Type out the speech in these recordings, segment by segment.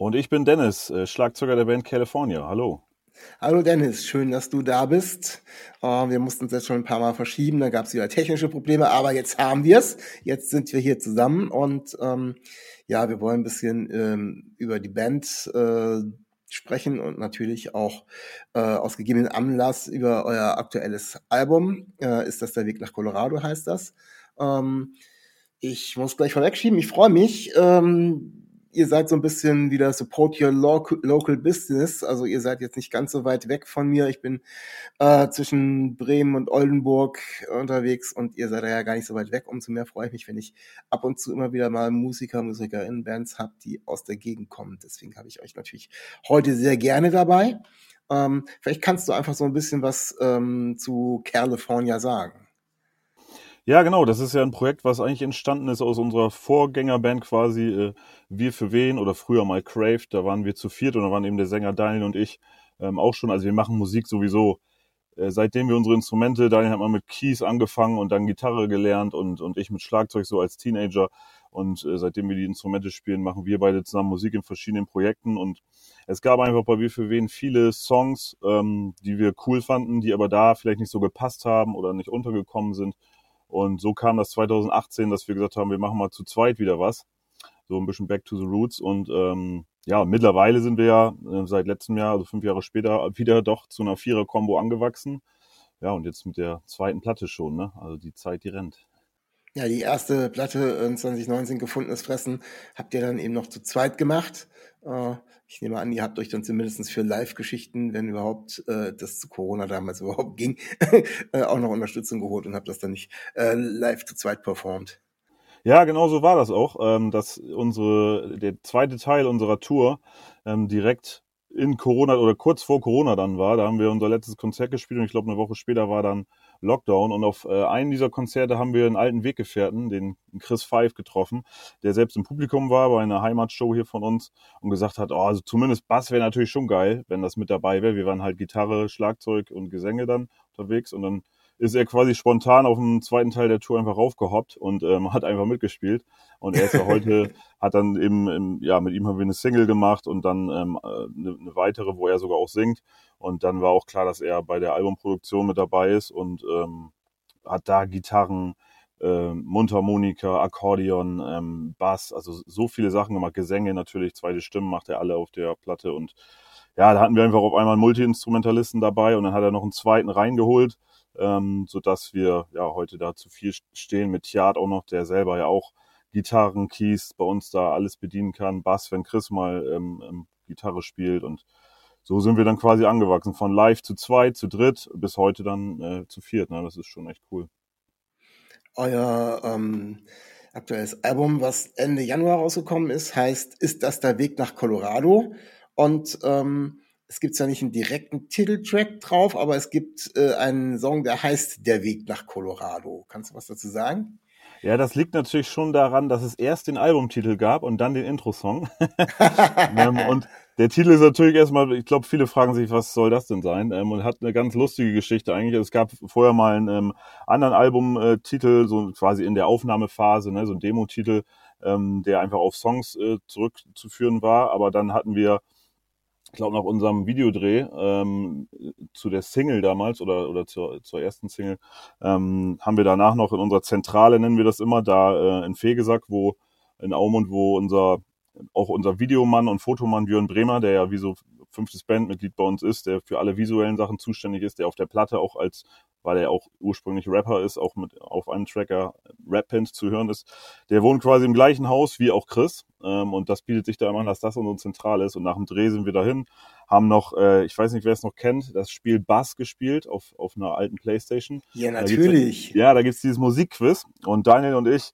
Und ich bin Dennis, äh, Schlagzeuger der Band California. Hallo. Hallo Dennis, schön, dass du da bist. Uh, wir mussten uns jetzt schon ein paar Mal verschieben, da gab es wieder technische Probleme, aber jetzt haben wir es. Jetzt sind wir hier zusammen und ähm, ja, wir wollen ein bisschen ähm, über die Band äh, sprechen und natürlich auch äh, aus gegebenen Anlass über euer aktuelles Album. Äh, ist das der Weg nach Colorado, heißt das. Ähm, ich muss gleich vorwegschieben, ich freue mich. Ähm, ihr seid so ein bisschen wieder Support Your Local, Business. Also ihr seid jetzt nicht ganz so weit weg von mir. Ich bin äh, zwischen Bremen und Oldenburg unterwegs und ihr seid ja gar nicht so weit weg. Umso mehr freue ich mich, wenn ich ab und zu immer wieder mal Musiker, Musikerinnen, Bands habe, die aus der Gegend kommen. Deswegen habe ich euch natürlich heute sehr gerne dabei. Ähm, vielleicht kannst du einfach so ein bisschen was ähm, zu California sagen. Ja, genau. Das ist ja ein Projekt, was eigentlich entstanden ist aus unserer Vorgängerband quasi äh, Wir für wen oder früher mal Crave. Da waren wir zu viert und da waren eben der Sänger Daniel und ich ähm, auch schon. Also wir machen Musik sowieso. Äh, seitdem wir unsere Instrumente, Daniel hat mal mit Keys angefangen und dann Gitarre gelernt und, und ich mit Schlagzeug so als Teenager. Und äh, seitdem wir die Instrumente spielen, machen wir beide zusammen Musik in verschiedenen Projekten. Und es gab einfach bei Wir für wen viele Songs, ähm, die wir cool fanden, die aber da vielleicht nicht so gepasst haben oder nicht untergekommen sind. Und so kam das 2018, dass wir gesagt haben, wir machen mal zu zweit wieder was. So ein bisschen back to the roots. Und ähm, ja, mittlerweile sind wir ja äh, seit letztem Jahr, also fünf Jahre später, wieder doch zu einer Vierer-Kombo angewachsen. Ja, und jetzt mit der zweiten Platte schon, ne? Also die Zeit, die rennt. Ja, die erste Platte in 2019 gefundenes Fressen habt ihr dann eben noch zu zweit gemacht. Äh, ich nehme an, ihr habt euch dann zumindest für Live-Geschichten, wenn überhaupt äh, das zu Corona damals überhaupt ging, äh, auch noch Unterstützung geholt und habt das dann nicht äh, live zu zweit performt. Ja, genau so war das auch, ähm, dass unsere der zweite Teil unserer Tour ähm, direkt in Corona oder kurz vor Corona dann war. Da haben wir unser letztes Konzert gespielt und ich glaube eine Woche später war dann Lockdown. Und auf äh, einem dieser Konzerte haben wir einen alten Weggefährten, den Chris Five, getroffen, der selbst im Publikum war bei einer Heimatshow hier von uns und gesagt hat, oh, also zumindest Bass wäre natürlich schon geil, wenn das mit dabei wäre. Wir waren halt Gitarre, Schlagzeug und Gesänge dann unterwegs und dann ist er quasi spontan auf dem zweiten Teil der Tour einfach raufgehoppt und ähm, hat einfach mitgespielt. Und er ist ja heute, hat dann eben, im, ja, mit ihm haben wir eine Single gemacht und dann ähm, eine, eine weitere, wo er sogar auch singt. Und dann war auch klar, dass er bei der Albumproduktion mit dabei ist und ähm, hat da Gitarren, äh, Mundharmonika, Akkordeon, ähm, Bass, also so viele Sachen gemacht, Gesänge natürlich, zweite Stimmen macht er alle auf der Platte und ja, da hatten wir einfach auf einmal einen Multi-Instrumentalisten dabei und dann hat er noch einen zweiten reingeholt ähm, sodass wir ja heute da zu viel stehen mit Tjad auch noch, der selber ja auch Gitarren, Keys bei uns da alles bedienen kann, Bass, wenn Chris mal ähm, ähm, Gitarre spielt und so sind wir dann quasi angewachsen von live zu zweit, zu dritt bis heute dann äh, zu viert. Ne? Das ist schon echt cool. Euer ähm, aktuelles Album, was Ende Januar rausgekommen ist, heißt Ist das der Weg nach Colorado? Und ähm, es gibt zwar nicht einen direkten Titeltrack drauf, aber es gibt äh, einen Song, der heißt Der Weg nach Colorado. Kannst du was dazu sagen? Ja, das liegt natürlich schon daran, dass es erst den Albumtitel gab und dann den Intro-Song. Ähm, und der Titel ist natürlich erstmal, ich glaube, viele fragen sich, was soll das denn sein? Ähm, und hat eine ganz lustige Geschichte eigentlich. Es gab vorher mal einen ähm, anderen Albumtitel, so quasi in der Aufnahmephase, ne, so ein Demo-Titel, ähm, der einfach auf Songs äh, zurückzuführen war. Aber dann hatten wir ich glaube, nach unserem Videodreh ähm, zu der Single damals oder, oder zur, zur ersten Single, ähm, haben wir danach noch in unserer Zentrale, nennen wir das immer, da äh, in Fegesack, wo in Aumund, wo unser auch unser Videomann und Fotomann Björn Bremer, der ja wie so fünftes Bandmitglied bei uns ist, der für alle visuellen Sachen zuständig ist, der auf der Platte auch als, weil er auch ursprünglich Rapper ist, auch mit auf einem Tracker Rap-Pant zu hören ist, der wohnt quasi im gleichen Haus wie auch Chris. Ähm, und das bietet sich da immer an, dass das unsere Zentrale ist. Und nach dem Dreh sind wir dahin, haben noch, äh, ich weiß nicht, wer es noch kennt, das Spiel Bass gespielt auf, auf einer alten Playstation. Ja, natürlich. Da ja, da gibt's dieses Musikquiz und Daniel und ich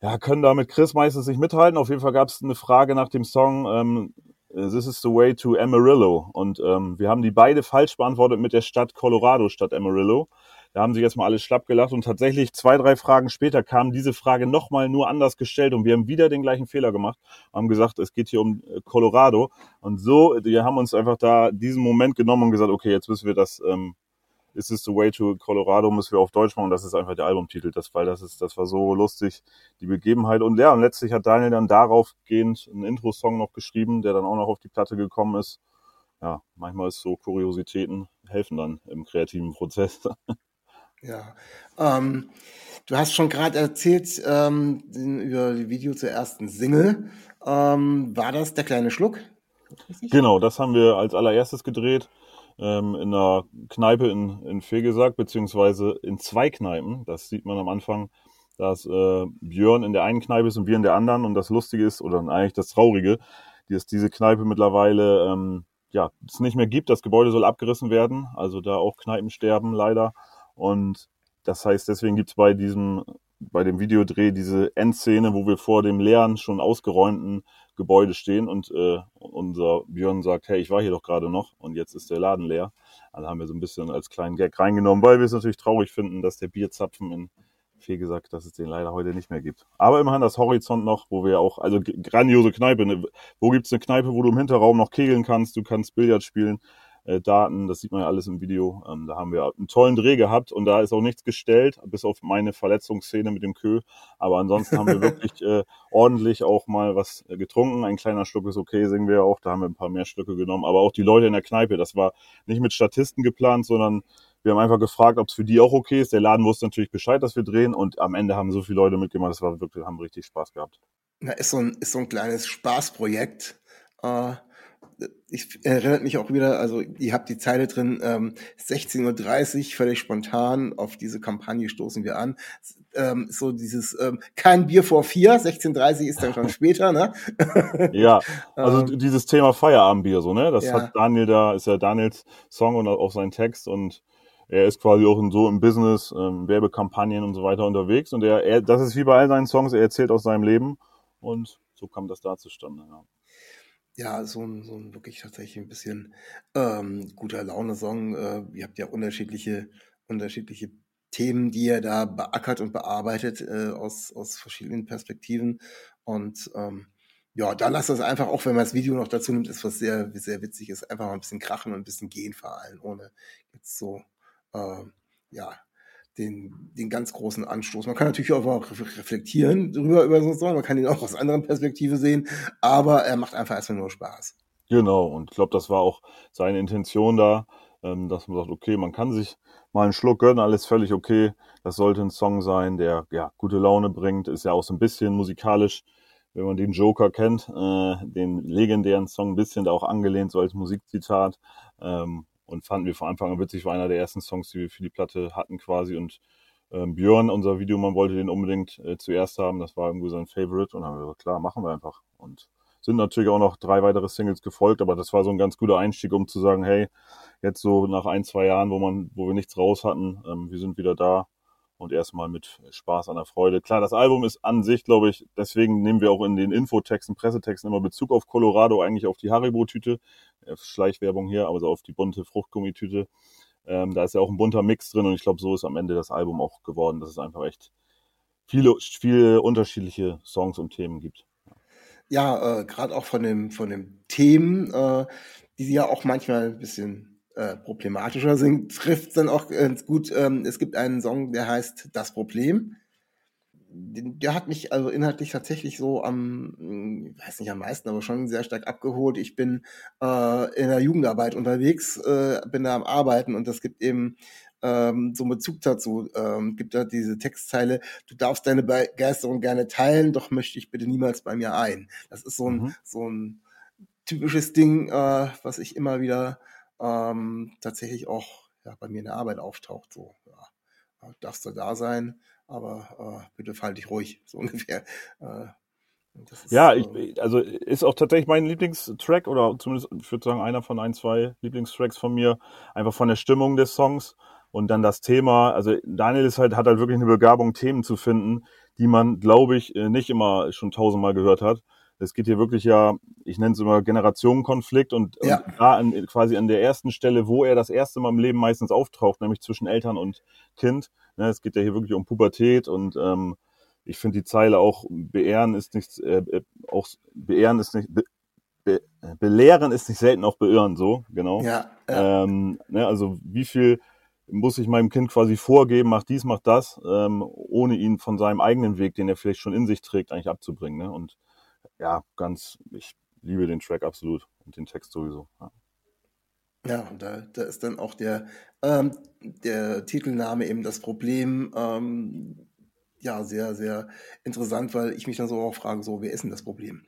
ja, können da mit Chris meistens nicht mithalten. Auf jeden Fall gab es eine Frage nach dem Song, ähm, äh, This is the way to Amarillo. Und ähm, wir haben die beide falsch beantwortet mit der Stadt Colorado statt Amarillo. Da haben sich jetzt mal alle schlapp gelacht und tatsächlich zwei, drei Fragen später kam diese Frage nochmal nur anders gestellt und wir haben wieder den gleichen Fehler gemacht, haben gesagt, es geht hier um äh, Colorado und so, wir haben uns einfach da diesen Moment genommen und gesagt, okay, jetzt müssen wir das ähm, Is This the Way to Colorado müssen wir auf Deutsch machen. Das ist einfach der Albumtitel, das, weil das ist, das war so lustig, die Begebenheit. Und ja, und letztlich hat Daniel dann darauf gehend einen Intro-Song noch geschrieben, der dann auch noch auf die Platte gekommen ist. Ja, manchmal ist so Kuriositäten helfen dann im kreativen Prozess. Ja. Ähm, du hast schon gerade erzählt ähm, über die Video zur ersten Single. Ähm, war das der kleine Schluck? Genau, das haben wir als allererstes gedreht ähm, in einer Kneipe in, in Fegesack, beziehungsweise in zwei Kneipen. Das sieht man am Anfang, dass äh, Björn in der einen Kneipe ist und wir in der anderen. Und das Lustige ist, oder eigentlich das Traurige, dass diese Kneipe mittlerweile ähm, ja, es nicht mehr gibt. Das Gebäude soll abgerissen werden. Also da auch Kneipen sterben leider. Und das heißt, deswegen gibt es bei diesem, bei dem Videodreh diese Endszene, wo wir vor dem leeren, schon ausgeräumten Gebäude stehen und äh, unser Björn sagt, hey, ich war hier doch gerade noch und jetzt ist der Laden leer. Also haben wir so ein bisschen als kleinen Gag reingenommen, weil wir es natürlich traurig finden, dass der Bierzapfen in viel gesagt, dass es den leider heute nicht mehr gibt. Aber immerhin das Horizont noch, wo wir auch, also grandiose Kneipe. Ne? Wo gibt's eine Kneipe, wo du im Hinterraum noch kegeln kannst, du kannst Billard spielen, Daten, das sieht man ja alles im Video. Ähm, da haben wir einen tollen Dreh gehabt und da ist auch nichts gestellt, bis auf meine Verletzungsszene mit dem Kö. Aber ansonsten haben wir wirklich äh, ordentlich auch mal was äh, getrunken. Ein kleiner Schluck ist okay, singen wir auch. Da haben wir ein paar mehr Stücke genommen. Aber auch die Leute in der Kneipe, das war nicht mit Statisten geplant, sondern wir haben einfach gefragt, ob es für die auch okay ist. Der Laden wusste natürlich Bescheid, dass wir drehen und am Ende haben so viele Leute mitgemacht. Das war wirklich, haben richtig Spaß gehabt. Na, ist so ein, ist so ein kleines Spaßprojekt. Äh, ich erinnere mich auch wieder, also ihr habt die Zeile drin, ähm, 16.30 Uhr, völlig spontan, auf diese Kampagne stoßen wir an. Ähm, so dieses, ähm, kein Bier vor vier, 16.30 Uhr ist dann schon später, ne? ja, also ähm, dieses Thema Feierabendbier, so, ne? Das ja. hat Daniel da, ist ja Daniels Song und auch sein Text und er ist quasi auch in so im Business, ähm, Werbekampagnen und so weiter unterwegs und er, er, das ist wie bei all seinen Songs, er erzählt aus seinem Leben und so kam das da zustande, ja ja, so ein, so ein wirklich tatsächlich ein bisschen ähm, guter Laune-Song. Äh, ihr habt ja unterschiedliche, unterschiedliche Themen, die ihr da beackert und bearbeitet äh, aus, aus verschiedenen Perspektiven. Und ähm, ja, da lasst es einfach, auch wenn man das Video noch dazu nimmt, ist was sehr, sehr witzig ist, einfach mal ein bisschen krachen und ein bisschen gehen vor allem, ohne jetzt so, äh, ja, den, den ganz großen Anstoß. Man kann natürlich auch reflektieren drüber über so man kann ihn auch aus anderen Perspektive sehen, aber er macht einfach erstmal nur Spaß. Genau, und ich glaube, das war auch seine Intention da, ähm, dass man sagt, okay, man kann sich mal einen Schluck gönnen, alles völlig okay. Das sollte ein Song sein, der ja gute Laune bringt, ist ja auch so ein bisschen musikalisch, wenn man den Joker kennt, äh, den legendären Song ein bisschen da auch angelehnt, so als Musikzitat. Ähm, und fanden wir von Anfang an witzig, war einer der ersten Songs, die wir für die Platte hatten quasi. Und ähm, Björn, unser Videomann, wollte den unbedingt äh, zuerst haben, das war irgendwie sein Favorite. Und dann haben wir gesagt, klar, machen wir einfach. Und sind natürlich auch noch drei weitere Singles gefolgt, aber das war so ein ganz guter Einstieg, um zu sagen, hey, jetzt so nach ein, zwei Jahren, wo man, wo wir nichts raus hatten, ähm, wir sind wieder da und erstmal mit Spaß an der Freude. Klar, das Album ist an sich, glaube ich, deswegen nehmen wir auch in den Infotexten, Pressetexten immer Bezug auf Colorado, eigentlich auf die Haribo-Tüte. Äh, Schleichwerbung hier, aber so auf die bunte Fruchtgummitüte. Ähm, da ist ja auch ein bunter Mix drin und ich glaube, so ist am Ende das Album auch geworden, dass es einfach echt viele, viele unterschiedliche Songs und Themen gibt. Ja, äh, gerade auch von dem, von den Themen, äh, die ja auch manchmal ein bisschen äh, problematischer sind, trifft dann auch ganz gut. Ähm, es gibt einen Song, der heißt Das Problem. Der hat mich also inhaltlich tatsächlich so am, ich weiß nicht am meisten, aber schon sehr stark abgeholt. Ich bin äh, in der Jugendarbeit unterwegs, äh, bin da am Arbeiten und das gibt eben ähm, so einen Bezug dazu. Ähm, gibt da diese Textzeile, du darfst deine Begeisterung gerne teilen, doch möchte ich bitte niemals bei mir ein. Das ist so ein, mhm. so ein typisches Ding, äh, was ich immer wieder ähm, tatsächlich auch ja, bei mir in der Arbeit auftaucht. So, ja, darfst du da sein, aber äh, bitte fall dich ruhig, so ungefähr. Äh, ist, ja, ich, äh, also ist auch tatsächlich mein Lieblingstrack oder zumindest, ich würde sagen, einer von ein, zwei Lieblingstracks von mir, einfach von der Stimmung des Songs und dann das Thema. Also Daniel ist halt, hat halt wirklich eine Begabung, Themen zu finden, die man, glaube ich, äh, nicht immer schon tausendmal gehört hat. Es geht hier wirklich ja, ich nenne es immer Generationenkonflikt und, Ja. und da an, quasi an der ersten Stelle, wo er das erste Mal im Leben meistens auftaucht, nämlich zwischen Eltern und Kind. Ne, es geht ja hier wirklich um Pubertät und ähm, ich finde die Zeile auch beehren ist nicht äh, äh, auch beehren ist nicht be, be, belehren ist nicht selten auch beirren so genau Ja, ja. ähm, ne, also wie viel muss ich meinem Kind quasi vorgeben, mach dies, mach das, ähm, ohne ihn von seinem eigenen Weg, den er vielleicht schon in sich trägt, eigentlich abzubringen. Ne? Und ja, ganz, ich liebe den Track absolut und den Text sowieso. Ja. Ja, und da, da ist dann auch der, ähm, der Titelname eben das Problem, ähm, ja, sehr, sehr interessant, weil ich mich dann so auch frage, so, wer ist denn das Problem?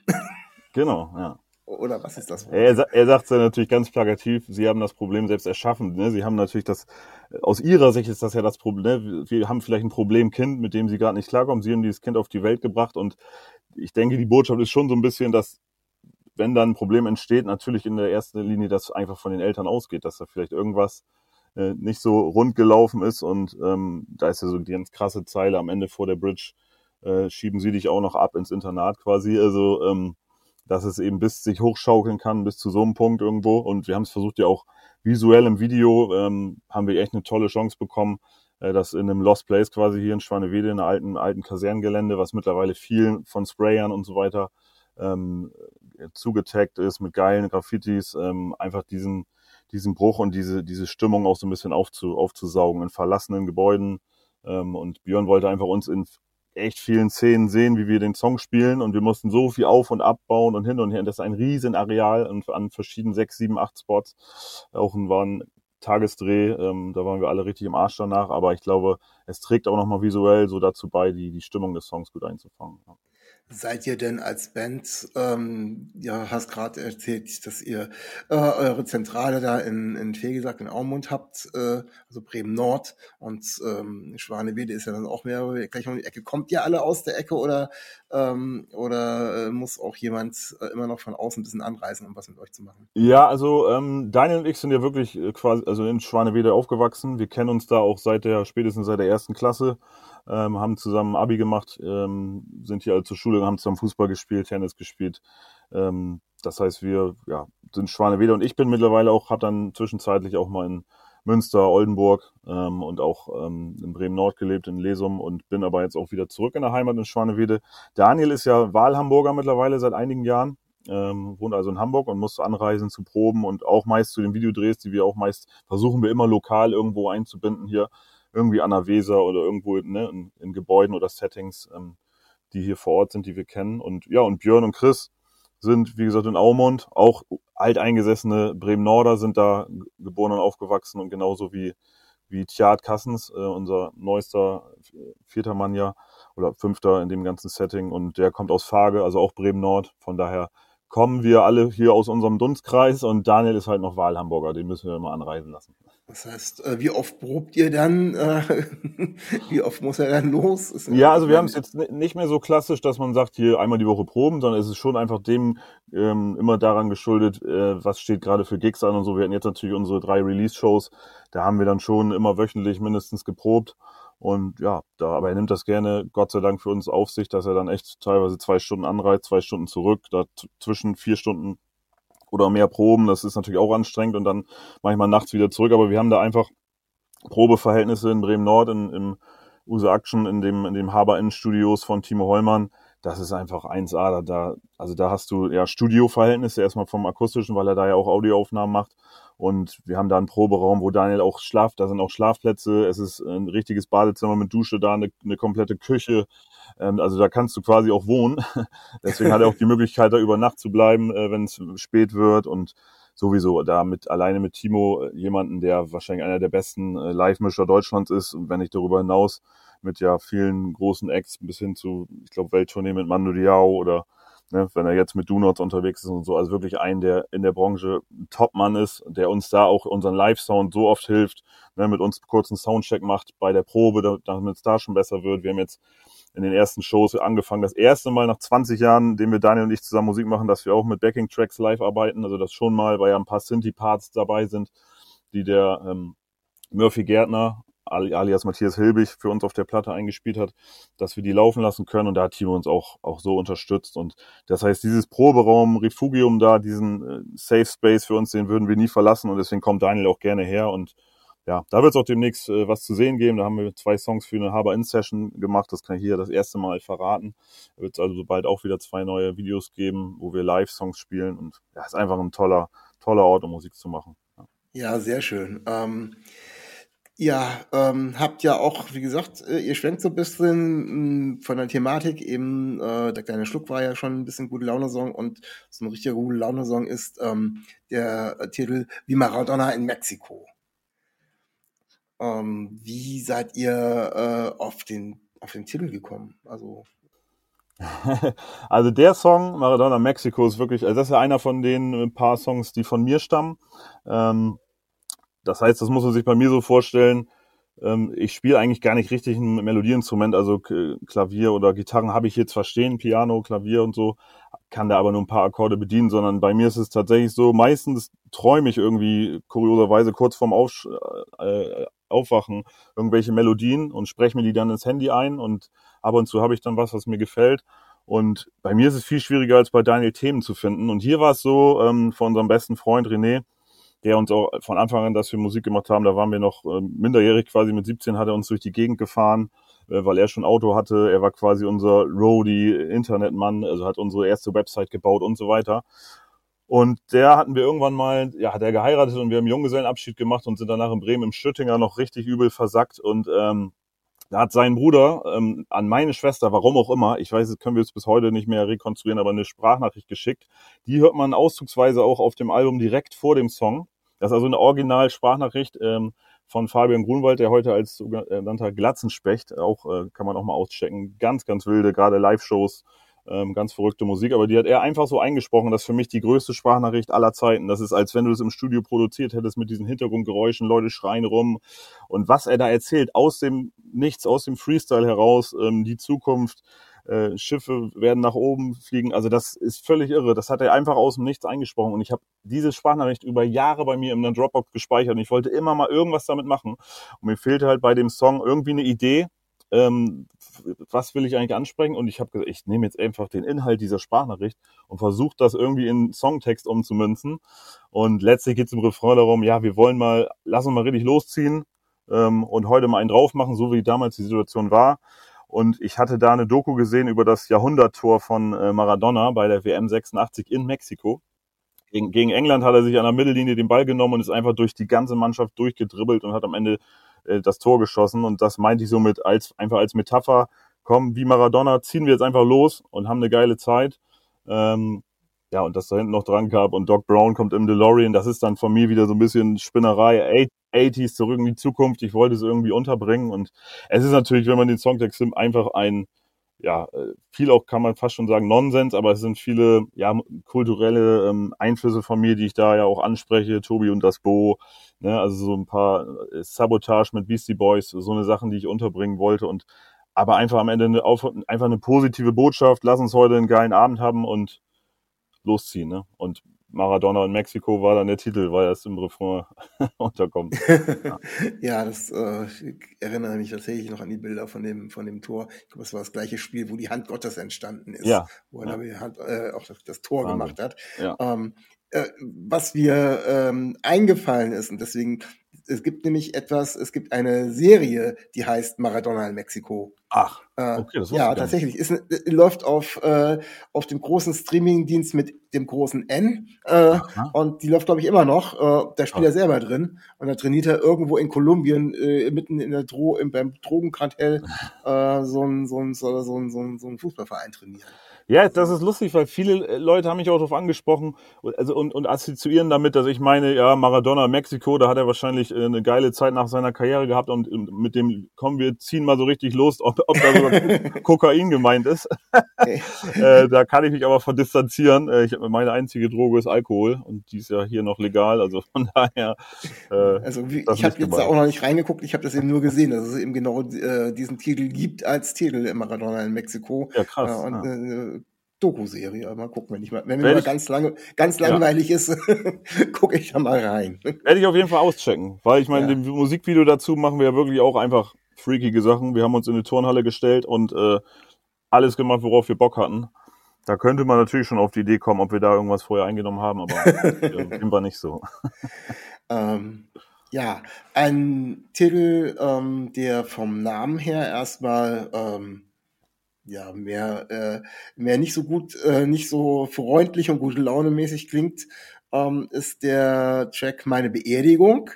Genau, ja. Oder was ist das? Er, er sagt es ja natürlich ganz plakativ, sie haben das Problem selbst erschaffen. Ne? Sie haben natürlich das, aus ihrer Sicht ist das ja das Problem. Ne? Wir haben vielleicht ein Problemkind, mit dem sie gerade nicht klarkommen. Sie haben dieses Kind auf die Welt gebracht und ich denke, die Botschaft ist schon so ein bisschen, dass wenn dann ein Problem entsteht, natürlich in der ersten Linie das einfach von den Eltern ausgeht, dass da vielleicht irgendwas äh, nicht so rund gelaufen ist und ähm, da ist ja so die ganz krasse Zeile am Ende vor der Bridge, äh, schieben sie dich auch noch ab ins Internat quasi. Also ähm, dass es eben bis sich hochschaukeln kann, bis zu so einem Punkt irgendwo. Und wir haben es versucht ja auch visuell im Video, ähm, haben wir echt eine tolle Chance bekommen, äh, das in einem Lost Place quasi hier in Schwanewede, in einem alten, alten Kasernengelände, was mittlerweile viel von Sprayern und so weiter ähm, zugetaggt ist mit geilen Graffitis, ähm, einfach diesen, diesen Bruch und diese, diese Stimmung auch so ein bisschen aufzu, aufzusaugen in verlassenen Gebäuden. Ähm, und Björn wollte einfach uns in echt vielen Szenen sehen, wie wir den Song spielen und wir mussten so viel auf und abbauen und hin und her. Das ist ein riesen Areal und an verschiedenen sechs, sieben, acht Spots. Auch ein, war ein Tagesdreh, ähm, da waren wir alle richtig im Arsch danach, aber ich glaube, es trägt auch nochmal visuell so dazu bei, die, die Stimmung des Songs gut einzufangen. Seid ihr denn als Band, ähm, ja, hast gerade erzählt, dass ihr äh, eure Zentrale da in, in Fegesack in Aumund habt, äh, also Bremen Nord und ähm, Schwanewede ist ja dann auch mehr gleich um die Ecke. Kommt ihr alle aus der Ecke oder ähm, oder äh, muss auch jemand äh, immer noch von außen ein bisschen anreisen, um was mit euch zu machen? Ja, also ähm, Daniel und ich sind ja wirklich äh, quasi also in Schwanewede aufgewachsen. Wir kennen uns da auch seit der spätestens seit der ersten Klasse, ähm, haben zusammen Abi gemacht, ähm, sind hier alle zur Schule, haben zusammen Fußball gespielt, Tennis gespielt. Ähm, das heißt, wir ja, sind Schwanewede und ich bin mittlerweile auch, habe dann zwischenzeitlich auch mal in Münster, Oldenburg ähm, und auch ähm, in Bremen Nord gelebt, in Lesum und bin aber jetzt auch wieder zurück in der Heimat in Schwanewede. Daniel ist ja Wahlhamburger mittlerweile seit einigen Jahren, ähm, wohnt also in Hamburg und muss anreisen zu Proben und auch meist zu den Videodrehs, die wir auch meist versuchen wir immer lokal irgendwo einzubinden hier, irgendwie an der Weser oder irgendwo ne, in, in Gebäuden oder Settings, ähm, die hier vor Ort sind, die wir kennen. Und ja, und Björn und Chris sind, wie gesagt, in Aumund, auch alteingesessene Bremen-Norder sind da geboren und aufgewachsen und genauso wie, wie Tjad Kassens, äh, unser neuester vierter Mann ja, oder fünfter in dem ganzen Setting und der kommt aus Fage, also auch Bremen-Nord. Von daher kommen wir alle hier aus unserem Dunstkreis und Daniel ist halt noch Wahlhamburger, den müssen wir immer anreisen lassen. Das heißt, äh, wie oft probt ihr dann? Äh, wie oft muss er dann los? Ist Ja, also wir haben es jetzt ni- nicht mehr so klassisch, dass man sagt, hier einmal die Woche proben, sondern es ist schon einfach dem ähm, immer daran geschuldet, äh, was steht gerade für Gigs an und so. Wir hatten jetzt natürlich unsere drei Release-Shows, da haben wir dann schon immer wöchentlich mindestens geprobt. Und ja, da, aber er nimmt das gerne, Gott sei Dank, für uns auf sich, dass er dann echt teilweise zwei Stunden anreizt, zwei Stunden zurück, da t- zwischen vier Stunden oder mehr Proben. Das ist natürlich auch anstrengend und dann manchmal nachts wieder zurück. Aber wir haben da einfach Probeverhältnisse in Bremen Nord, in, im Use Action, in dem, in dem Haber Inn Studios von Timo Hollmann. Das ist einfach 1A. Da, da, also da hast du ja Studioverhältnisse erstmal vom akustischen, weil er da ja auch Audioaufnahmen macht. Und wir haben da einen Proberaum, wo Daniel auch schlaft. Da sind auch Schlafplätze. Es ist ein richtiges Badezimmer mit Dusche da, eine, eine komplette Küche. Ähm, also da kannst du quasi auch wohnen. Deswegen hat er auch die Möglichkeit, da über Nacht zu bleiben, äh, wenn es spät wird. Und sowieso da mit alleine mit Timo äh, jemanden, der wahrscheinlich einer der besten äh, Live-Mischer Deutschlands ist. Und wenn nicht darüber hinaus mit ja vielen großen Acts bis hin zu, ich glaube, Welttournee mit Mando Diao oder ne, wenn er jetzt mit Do-Nots unterwegs ist und so, also wirklich ein, der in der Branche Top-Mann ist, der uns da auch unseren Live-Sound so oft hilft, ne, mit uns kurzen Soundcheck macht bei der Probe, da- damit es da schon besser wird. Wir haben jetzt in den ersten Shows angefangen, das erste Mal nach 20 Jahren, dem wir Daniel und ich zusammen Musik machen, dass wir auch mit Backing-Tracks live arbeiten, also das schon mal, weil ja ein paar Synthie-Parts dabei sind, die der ähm, Murphy Gärtner alias Matthias Hilbig für uns auf der Platte eingespielt hat, dass wir die laufen lassen können und da hat Timo uns auch, auch so unterstützt und das heißt, dieses Proberaum, Refugium da, diesen äh, Safe Space für uns, den würden wir nie verlassen und deswegen kommt Daniel auch gerne her und ja, da wird es auch demnächst äh, was zu sehen geben. Da haben wir zwei Songs für eine Haber-In-Session gemacht. Das kann ich hier das erste Mal verraten. Da wird es also bald auch wieder zwei neue Videos geben, wo wir Live-Songs spielen. Und ja, ist einfach ein toller, toller Ort, um Musik zu machen. Ja, ja sehr schön. Ähm, ja, ähm, habt ja auch, wie gesagt, äh, ihr schwenkt so ein bisschen mm, von der Thematik eben, äh, der kleine Schluck war ja schon ein bisschen gute Laune-Song und so ein richtiger gute Laune-Song ist ähm, der Titel Wie Maradona in Mexiko. Ähm, wie seid ihr äh, auf, den, auf den Titel gekommen? Also also der Song Maradona Mexico ist wirklich, also das ist ja einer von den äh, paar Songs, die von mir stammen. Ähm, das heißt, das muss man sich bei mir so vorstellen. Ähm, ich spiele eigentlich gar nicht richtig ein Melodieinstrument, also Klavier oder Gitarren habe ich jetzt verstehen, Piano, Klavier und so, kann da aber nur ein paar Akkorde bedienen, sondern bei mir ist es tatsächlich so, meistens träume ich irgendwie kurioserweise kurz vorm Aufsch äh, Aufwachen irgendwelche Melodien und spreche mir die dann ins Handy ein und ab und zu habe ich dann was, was mir gefällt. Und bei mir ist es viel schwieriger, als bei Daniel Themen zu finden. Und hier war es so, ähm, von unserem besten Freund René, der uns auch von Anfang an, dass wir Musik gemacht haben, da waren wir noch äh, minderjährig quasi, mit 17 hat er uns durch die Gegend gefahren, äh, weil er schon Auto hatte. Er war quasi unser Roadie, Internetmann, also hat unsere erste Website gebaut und so weiter. Und der hatten wir irgendwann mal, ja, hat er geheiratet und wir haben Junggesellenabschied gemacht und sind danach in Bremen im Stüttinger noch richtig übel versackt und ähm, da hat sein Bruder ähm, an meine Schwester, warum auch immer, ich weiß, können wir jetzt bis heute nicht mehr rekonstruieren, aber eine Sprachnachricht geschickt. Die hört man auszugsweise auch auf dem Album direkt vor dem Song. Das ist also eine Original-Sprachnachricht ähm, von Fabian Grunwald, der heute als sogenannter Glatzenspecht, auch äh, kann man auch mal auschecken, ganz, ganz wilde, gerade Live-Shows ähm, ganz verrückte Musik, aber die hat er einfach so eingesprochen, das ist für mich die größte Sprachnachricht aller Zeiten. Das ist, als wenn du es im Studio produziert hättest mit diesen Hintergrundgeräuschen, Leute schreien rum. Und was er da erzählt, aus dem Nichts, aus dem Freestyle heraus, ähm, die Zukunft, äh, Schiffe werden nach oben fliegen. Also das ist völlig irre. Das hat er einfach aus dem Nichts eingesprochen. Und ich habe diese Sprachnachricht über Jahre bei mir in der Dropbox gespeichert. Und ich wollte immer mal irgendwas damit machen. Und mir fehlte halt bei dem Song irgendwie eine Idee, ähm, was will ich eigentlich ansprechen? Und ich habe gesagt, ich nehme jetzt einfach den Inhalt dieser Sprachnachricht und versuche das irgendwie in Songtext umzumünzen. Und letztlich geht es im Refrain darum, ja, wir wollen mal, lass uns mal richtig losziehen ähm, und heute mal einen drauf machen, so wie damals die Situation war. Und ich hatte da eine Doku gesehen über das Jahrhunderttor von äh, Maradona bei der WM 86 in Mexiko. Gegen, gegen England hat er sich an der Mittellinie den Ball genommen und ist einfach durch die ganze Mannschaft durchgedribbelt und hat am Ende äh, das Tor geschossen. Und das meinte ich somit als, einfach als Metapher. Komm, wie Maradona, ziehen wir jetzt einfach los und haben eine geile Zeit. Ähm, ja, und dass da hinten noch dran gab und Doc Brown kommt im DeLorean, das ist dann von mir wieder so ein bisschen Spinnerei, 80s zurück in die Zukunft, ich wollte es irgendwie unterbringen und es ist natürlich, wenn man den Songtext nimmt, einfach ein, ja, äh, viel auch kann man fast schon sagen Nonsens, aber es sind viele, ja, kulturelle ähm, Einflüsse von mir, die ich da ja auch anspreche, Tobi und das Bo, Ne? Also so ein paar äh, Sabotage mit Beastie Boys, so eine Sachen, die ich unterbringen wollte und aber einfach am Ende eine, auf, einfach eine positive Botschaft, lass uns heute einen geilen Abend haben und losziehen. Ne? Und Maradona in Mexiko war dann der Titel, weil das im Refrain unterkommt. Ja, ja das äh, ich erinnere mich tatsächlich noch an die Bilder von dem, von dem Tor. Ich glaube, es war das gleiche Spiel, wo die Hand Gottes entstanden ist, ja, wo er ja. Hand, äh, auch das, das Tor Wahnsinn. gemacht hat. Ja. Ähm, äh, was mir ähm, eingefallen ist und deswegen es gibt nämlich etwas, es gibt eine Serie, die heißt Maradona in Mexiko. Ach, Äh, okay, das wusste ja, tatsächlich. Ist, äh, läuft auf, äh, auf dem großen Streamingdienst mit dem großen N. Äh, und die läuft, glaube ich, immer noch. Äh, da spielt er selber drin. Und da trainiert er irgendwo in Kolumbien, äh, mitten in der Dro im, beim Drogenkartell, äh, so ein, so ein, so ein, so ein, so ein, so ein Fußballverein trainieren. Ja, das ist lustig, weil viele äh, Leute haben mich auch darauf angesprochen und, also, und, und assoziieren damit, dass ich meine, ja, Maradona Mexiko, da hat er wahrscheinlich äh, eine geile Zeit nach seiner Karriere gehabt und, mit dem, kommen wir ziehen mal so richtig los, ob, ob da sogar Ko- Kokain gemeint ist. äh, da kann ich mich aber von distanzieren. Äh, ich, meine einzige Droge ist Alkohol und die ist ja hier noch legal, also von daher. Äh, Also wie, ich habe jetzt da auch noch nicht reingeguckt, ich habe das eben nur gesehen, dass es eben genau diesen Titel gibt als Titel im Maradona in Mexiko. ja, krass. Äh, und ja. Äh, Doku-Serie. Mal gucken, wenn ich mal, wenn mir mal ganz lange, ganz langweilig ja. ist, gucke ich da mal rein. Werde ich auf jeden Fall auschecken, weil ich meine, ja. dem Musikvideo dazu machen wir ja wirklich auch einfach freakige Sachen. Wir haben uns in die Turnhalle gestellt und äh, alles gemacht, worauf wir Bock hatten. Da könnte man natürlich schon auf die Idee kommen, ob wir da irgendwas vorher eingenommen haben, aber dem war nicht so. ähm, ja, ein Titel, ähm, der vom Namen her erstmal ähm, ja mehr äh, mehr nicht so gut, äh, nicht so freundlich und gute Laune mäßig klingt, ähm, ist der Track Meine Beerdigung.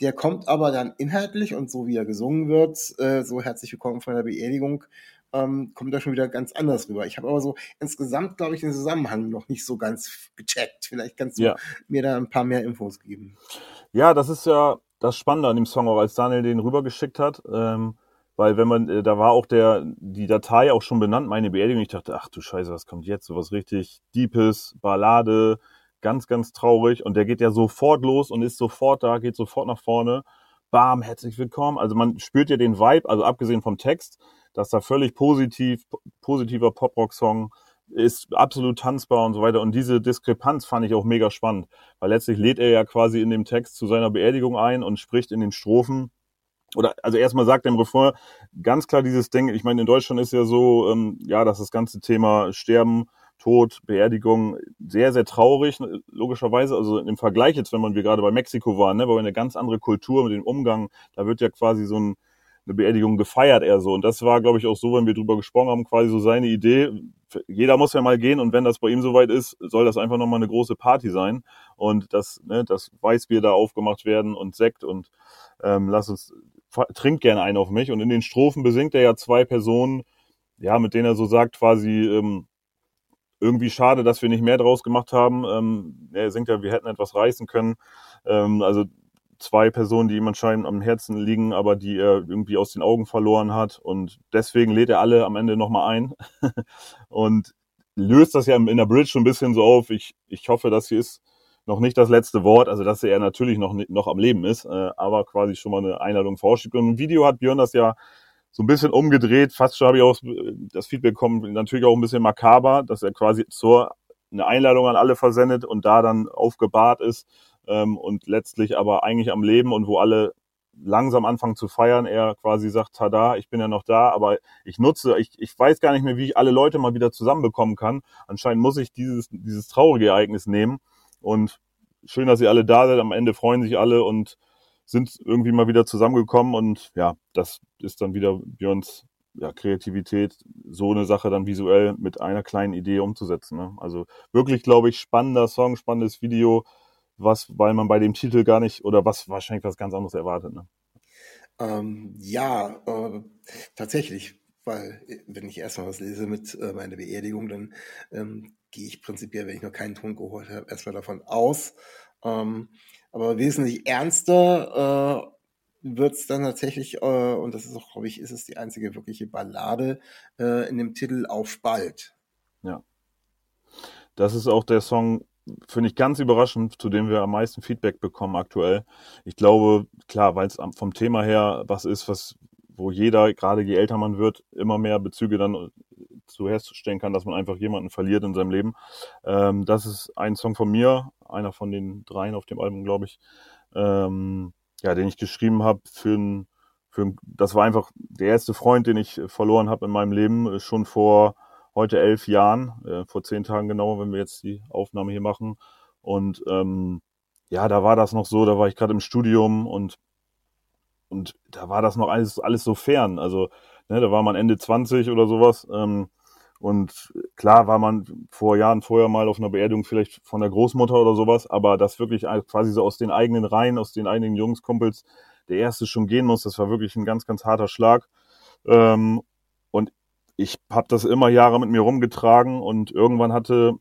Der kommt aber dann inhaltlich und so wie er gesungen wird, äh, so herzlich willkommen von der Beerdigung, ähm, kommt da schon wieder ganz anders rüber. Ich habe aber so insgesamt, glaube ich, den Zusammenhang noch nicht so ganz gecheckt. Vielleicht kannst du ja. mir da ein paar mehr Infos geben. Ja, das ist ja das Spannende an dem Song, auch als Daniel den rübergeschickt hat. Ähm, weil wenn man, äh, da war auch der, die Datei auch schon benannt, meine Beerdigung. Ich dachte, ach du Scheiße, was kommt jetzt? So was richtig Deepes, Ballade, ganz, ganz traurig. Und der geht ja sofort los und ist sofort da, geht sofort nach vorne. Bam, herzlich willkommen. Also man spürt ja den Vibe, also abgesehen vom Text, dass da völlig positiv, positiver Pop-Rock-Song ist absolut tanzbar und so weiter. Und diese Diskrepanz fand ich auch mega spannend, weil letztlich lädt er ja quasi in dem Text zu seiner Beerdigung ein und spricht in den Strophen. Oder also erstmal sagt im Refrain ganz klar dieses Ding, ich meine, in Deutschland ist ja so, ähm, ja, dass das ganze Thema Sterben, Tod, Beerdigung sehr, sehr traurig, logischerweise. Also im Vergleich jetzt, wenn man wir gerade bei Mexiko waren, ne, weil wir eine ganz andere Kultur mit dem Umgang, da wird ja quasi so ein eine Beerdigung gefeiert eher so. Und das war, glaube ich, auch so, wenn wir drüber gesprochen haben, quasi so seine Idee. Jeder muss ja mal gehen und wenn das bei ihm soweit ist, soll das einfach nochmal eine große Party sein. Und das, ne, das Weißbier da aufgemacht werden und Sekt und ähm, lass uns, trinkt gerne einen auf mich. Und in den Strophen besingt er ja zwei Personen, ja, mit denen er so sagt, quasi, ähm, irgendwie schade, dass wir nicht mehr draus gemacht haben. Ähm, er singt ja, wir hätten etwas reißen können. Ähm, also zwei Personen, die ihm anscheinend am Herzen liegen, aber die er irgendwie aus den Augen verloren hat. Und deswegen lädt er alle am Ende nochmal ein und löst das ja in der Bridge schon ein bisschen so auf. Ich, ich hoffe, das hier ist noch nicht das letzte Wort, also dass er natürlich noch, noch am Leben ist, äh, aber quasi schon mal eine Einladung vorschiebt. Und im Video hat Björn das ja so ein bisschen umgedreht. Fast schon habe ich auch das Feedback bekommen, natürlich auch ein bisschen makaber, dass er quasi zur eine Einladung an alle versendet und da dann aufgebahrt ist ähm, und letztlich aber eigentlich am Leben und wo alle langsam anfangen zu feiern, er quasi sagt, tada, ich bin ja noch da, aber ich nutze, ich, ich weiß gar nicht mehr, wie ich alle Leute mal wieder zusammenbekommen kann. Anscheinend muss ich dieses, dieses traurige Ereignis nehmen und schön, dass ihr alle da seid. Am Ende freuen sich alle und sind irgendwie mal wieder zusammengekommen und ja, das ist dann wieder Björns ja, Kreativität, so eine Sache dann visuell mit einer kleinen Idee umzusetzen. Ne? Also wirklich, glaube ich, spannender Song, spannendes Video, was, weil man bei dem Titel gar nicht oder was wahrscheinlich was ganz anderes erwartet. Ne? Ähm, ja, äh, tatsächlich, weil wenn ich erstmal was lese mit äh, meiner Beerdigung, dann ähm, gehe ich prinzipiell, wenn ich noch keinen Ton geholt habe, erstmal davon aus. Ähm, aber wesentlich ernster äh, wird es dann tatsächlich, äh, und das ist auch, glaube ich, ist es die einzige wirkliche Ballade äh, in dem Titel Auf bald. Ja. Das ist auch der Song, finde ich ganz überraschend, zu dem wir am meisten Feedback bekommen aktuell. Ich glaube, klar, weil es vom Thema her was ist, was, wo jeder, gerade je älter man wird, immer mehr Bezüge dann äh, zu herstellen kann, dass man einfach jemanden verliert in seinem Leben. Ähm, das ist ein Song von mir, einer von den dreien auf dem Album, glaube ich, ähm, ja, den ich geschrieben habe für ein, für ein, das war einfach der erste Freund, den ich verloren habe in meinem Leben, äh, schon vor heute elf Jahren, äh, vor zehn Tagen genau, wenn wir jetzt die Aufnahme hier machen. Und ähm, ja, da war das noch so, da war ich gerade im Studium und und da war das noch alles alles so fern. Also ne, da war man Ende 20 oder sowas. Ähm, und klar war man vor Jahren vorher mal auf einer Beerdigung vielleicht von der Großmutter oder sowas, aber das wirklich quasi so aus den eigenen Reihen, aus den eigenen Jungskumpels, der erste schon gehen muss, das war wirklich ein ganz, ganz harter Schlag. Ähm, und ich habe das immer Jahre mit mir rumgetragen und irgendwann hatte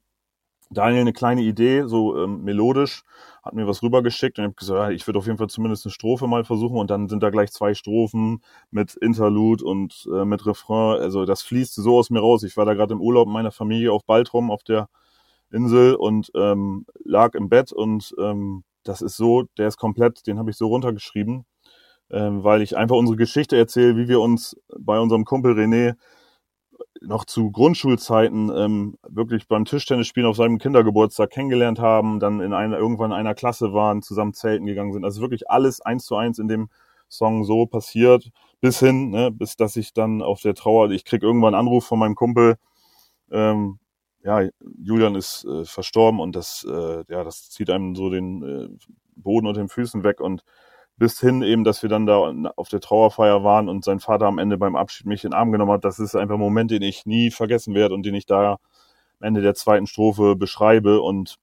Daniel eine kleine Idee, so ähm, melodisch, hat mir was rübergeschickt und ich habe gesagt, ich würde auf jeden Fall zumindest eine Strophe mal versuchen und dann sind da gleich zwei Strophen mit Interlude und äh, mit Refrain. Also das fließt so aus mir raus. Ich war da gerade im Urlaub mit meiner Familie auf Baltrum auf der Insel und ähm, lag im Bett und ähm, das ist so, der ist komplett, den habe ich so runtergeschrieben, ähm, weil ich einfach unsere Geschichte erzähle, wie wir uns bei unserem Kumpel René noch zu Grundschulzeiten ähm, wirklich beim Tischtennisspielen auf seinem Kindergeburtstag kennengelernt haben, dann in einer, irgendwann in einer Klasse waren, zusammen zelten gegangen sind. Also wirklich alles eins zu eins in dem Song so passiert, bis hin, ne, bis dass ich dann auf der Trauer, ich krieg irgendwann einen Anruf von meinem Kumpel, ähm, ja, Julian ist äh, verstorben und das, äh, ja, das zieht einem so den äh, Boden unter den Füßen weg und bis hin eben, dass wir dann da auf der Trauerfeier waren und sein Vater am Ende beim Abschied mich in den Arm genommen hat. Das ist einfach ein Moment, den ich nie vergessen werde und den ich da am Ende der zweiten Strophe beschreibe. Und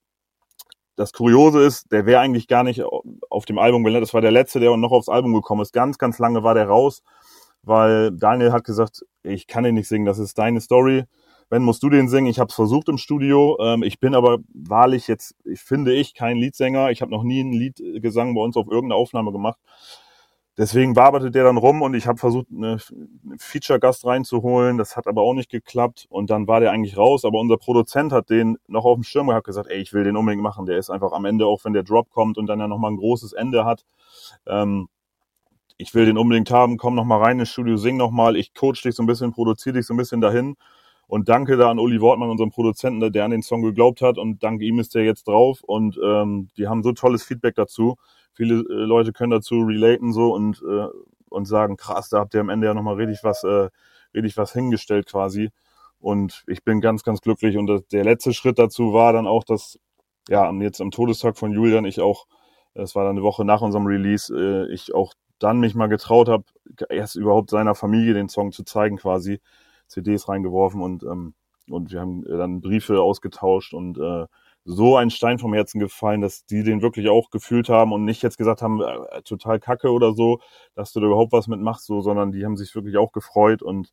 das Kuriose ist, der wäre eigentlich gar nicht auf dem Album gelandet. Das war der letzte, der noch aufs Album gekommen ist. Ganz, ganz lange war der raus, weil Daniel hat gesagt, ich kann den nicht singen, das ist deine Story wenn musst du den singen. Ich habe es versucht im Studio. Ähm, ich bin aber wahrlich jetzt, ich finde ich, kein Liedsänger. Ich habe noch nie ein Liedgesang bei uns auf irgendeine Aufnahme gemacht. Deswegen arbeitet der dann rum und ich habe versucht, eine, eine Feature-Gast reinzuholen. Das hat aber auch nicht geklappt und dann war der eigentlich raus. Aber unser Produzent hat den noch auf dem Schirm gehabt, gesagt, ey, ich will den unbedingt machen. Der ist einfach am Ende, auch wenn der Drop kommt und dann ja nochmal ein großes Ende hat. Ähm, ich will den unbedingt haben, komm noch mal rein ins Studio, sing noch mal, ich coach dich so ein bisschen, produziere dich so ein bisschen dahin. Und danke da an Uli Wortmann, unserem Produzenten, der an den Song geglaubt hat. Und dank ihm ist der jetzt drauf. Und ähm, die haben so tolles Feedback dazu. Viele äh, Leute können dazu relaten so und, äh, und sagen, krass, da habt ihr am Ende ja nochmal richtig was, äh, richtig was hingestellt quasi. Und ich bin ganz, ganz glücklich. Und das, der letzte Schritt dazu war dann auch, dass ja jetzt am Todestag von Julian ich auch, das war dann eine Woche nach unserem Release, äh, ich auch dann mich mal getraut habe, erst überhaupt seiner Familie den Song zu zeigen quasi CDs reingeworfen und, ähm, und wir haben dann Briefe ausgetauscht und äh, so ein Stein vom Herzen gefallen, dass die den wirklich auch gefühlt haben und nicht jetzt gesagt haben, äh, total kacke oder so, dass du da überhaupt was mitmachst, so, sondern die haben sich wirklich auch gefreut und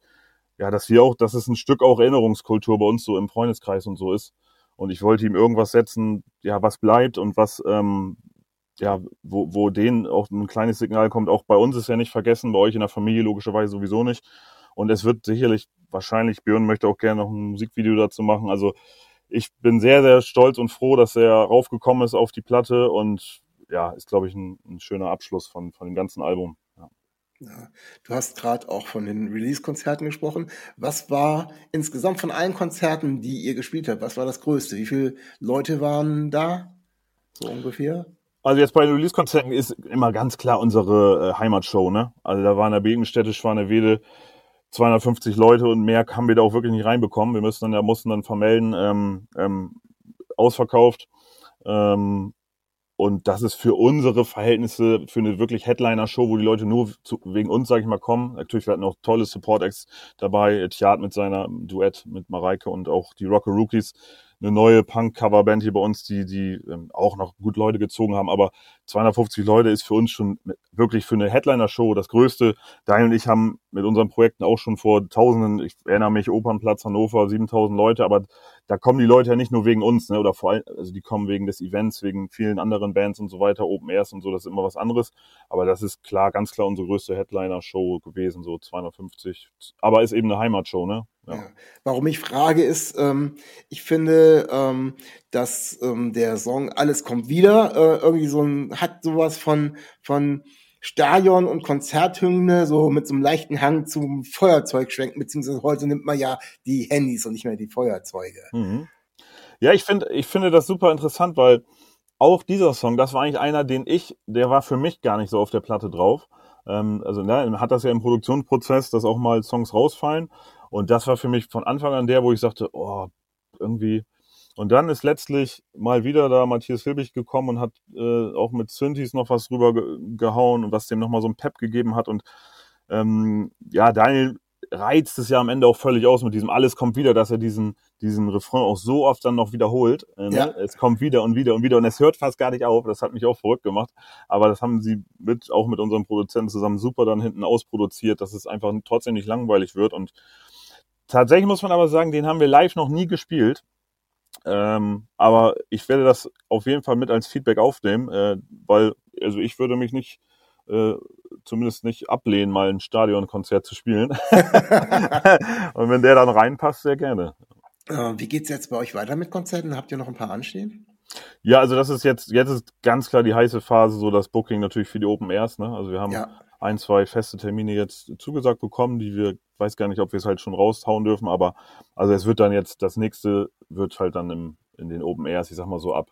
ja, dass wir auch, dass es ein Stück auch Erinnerungskultur bei uns so im Freundeskreis und so ist. Und ich wollte ihm irgendwas setzen, ja, was bleibt und was, ähm, ja, wo, wo denen auch ein kleines Signal kommt. Auch bei uns ist ja nicht vergessen, bei euch in der Familie logischerweise sowieso nicht. Und es wird sicherlich wahrscheinlich, Björn möchte auch gerne noch ein Musikvideo dazu machen. Also ich bin sehr, sehr stolz und froh, dass er raufgekommen ist auf die Platte und ja, ist, glaube ich, ein, ein, schöner Abschluss von, von dem ganzen Album. Ja. Ja, du hast gerade auch von den Release-Konzerten gesprochen. Was war insgesamt von allen Konzerten, die ihr gespielt habt, was war das Größte? Wie viele Leute waren da? So ungefähr? Also jetzt bei den Release-Konzerten ist immer ganz klar unsere äh, Heimatshow, ne? Also da war in der Begenstätte Schwanewede 250 Leute und mehr haben wir da auch wirklich nicht reinbekommen. Wir müssen dann ja mussten dann vermelden, ähm, ähm, ausverkauft. Ähm, und das ist für unsere Verhältnisse, für eine wirklich Headliner-Show, wo die Leute nur zu, wegen uns, sage ich mal, kommen. Natürlich, wir hatten auch tolle Support-Acts dabei. Tjad mit seiner Duett mit Mareike und auch die Rocker Rookies eine neue Punk-Cover-Band hier bei uns, die, die ähm, auch noch gut Leute gezogen haben. Aber 250 Leute ist für uns schon wirklich für eine Headliner-Show das Größte. Daniel und ich haben mit unseren Projekten auch schon vor Tausenden, ich erinnere mich, Opernplatz Hannover, 7000 Leute, aber da kommen die Leute ja nicht nur wegen uns, ne, oder vor allem, also die kommen wegen des Events, wegen vielen anderen Bands und so weiter, Open Airs und so, das ist immer was anderes. Aber das ist klar, ganz klar unsere größte Headliner-Show gewesen, so 250. Aber ist eben eine Heimatshow, ne? Ja. Ja. Warum ich frage ist, ähm, ich finde, ähm, dass ähm, der Song Alles kommt wieder äh, irgendwie so ein, hat sowas von, von Stadion und Konzerthymne, so mit so einem leichten Hang zum Feuerzeug schwenken, beziehungsweise heute nimmt man ja die Handys und nicht mehr die Feuerzeuge. Mhm. Ja, ich finde, ich finde das super interessant, weil auch dieser Song, das war eigentlich einer, den ich, der war für mich gar nicht so auf der Platte drauf. Ähm, also ne, hat das ja im Produktionsprozess, dass auch mal Songs rausfallen. Und das war für mich von Anfang an der, wo ich sagte, oh, irgendwie. Und dann ist letztlich mal wieder da Matthias Hilbig gekommen und hat äh, auch mit Synthes noch was rüber ge gehauen und was dem nochmal so ein Pep gegeben hat. Und ähm, ja, Daniel reizt es ja am Ende auch völlig aus mit diesem Alles kommt wieder, dass er diesen, diesen Refrain auch so oft dann noch wiederholt. Äh, ne? ja. Es kommt wieder und wieder und wieder und es hört fast gar nicht auf. Das hat mich auch verrückt gemacht. Aber das haben sie mit, auch mit unserem Produzenten zusammen super dann hinten ausproduziert, dass es einfach trotzdem nicht langweilig wird. Und Tatsächlich muss man aber sagen, den haben wir live noch nie gespielt. Ähm, aber ich werde das auf jeden Fall mit als Feedback aufnehmen, äh, weil also ich würde mich nicht äh, zumindest nicht ablehnen, mal ein Stadionkonzert zu spielen. Und wenn der dann reinpasst, sehr gerne. Äh, wie geht's jetzt bei euch weiter mit Konzerten? Habt ihr noch ein paar anstehen? Ja, also das ist jetzt, jetzt ist ganz klar die heiße Phase, so das Booking natürlich für die Open Airs, ne? Also wir haben, ja. Ein, zwei feste Termine jetzt zugesagt bekommen, die wir, weiß gar nicht, ob wir es halt schon raushauen dürfen, aber also es wird dann jetzt, das nächste wird halt dann im, in den Open Airs, ich sag mal so ab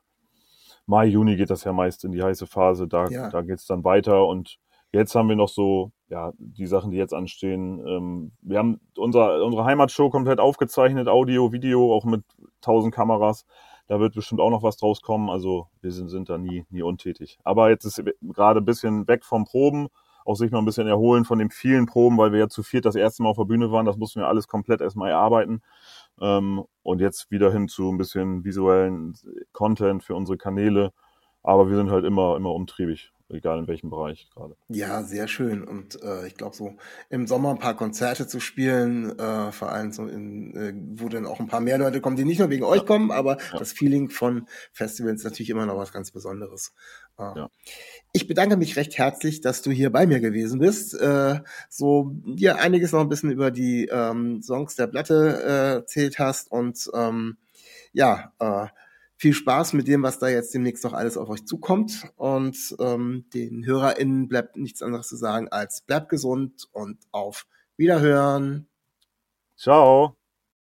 Mai, Juni geht das ja meist in die heiße Phase, da, ja. da geht es dann weiter und jetzt haben wir noch so, ja, die Sachen, die jetzt anstehen. Ähm, wir haben unser, unsere Heimatshow komplett aufgezeichnet, Audio, Video, auch mit tausend Kameras. Da wird bestimmt auch noch was draus kommen. Also wir sind, sind da nie, nie untätig. Aber jetzt ist gerade ein bisschen weg vom Proben, auch sich noch ein bisschen erholen von den vielen Proben, weil wir ja zu viert das erste Mal auf der Bühne waren. Das mussten wir alles komplett erstmal erarbeiten. Ähm, und jetzt wieder hin zu ein bisschen visuellen Content für unsere Kanäle. Aber wir sind halt immer, immer umtriebig egal in welchem Bereich gerade. Ja, sehr schön. Und äh, ich glaube, so im Sommer ein paar Konzerte zu spielen, äh, vor allem so in, äh, wo dann auch ein paar mehr Leute kommen, die nicht nur wegen euch kommen, aber ja. das Feeling von Festivals ist natürlich immer noch was ganz Besonderes. Äh, ja. Ich bedanke mich recht herzlich, dass du hier bei mir gewesen bist. Äh, so dir einiges noch ein bisschen über die ähm, Songs der Platte äh, erzählt hast und ähm, ja, äh, viel Spaß mit dem, was da jetzt demnächst noch alles auf euch zukommt. Und ähm, den HörerInnen bleibt nichts anderes zu sagen als bleibt gesund und auf Wiederhören. Ciao.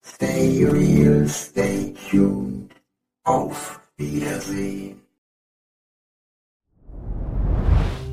Stay real, stay tuned. Auf Wiedersehen.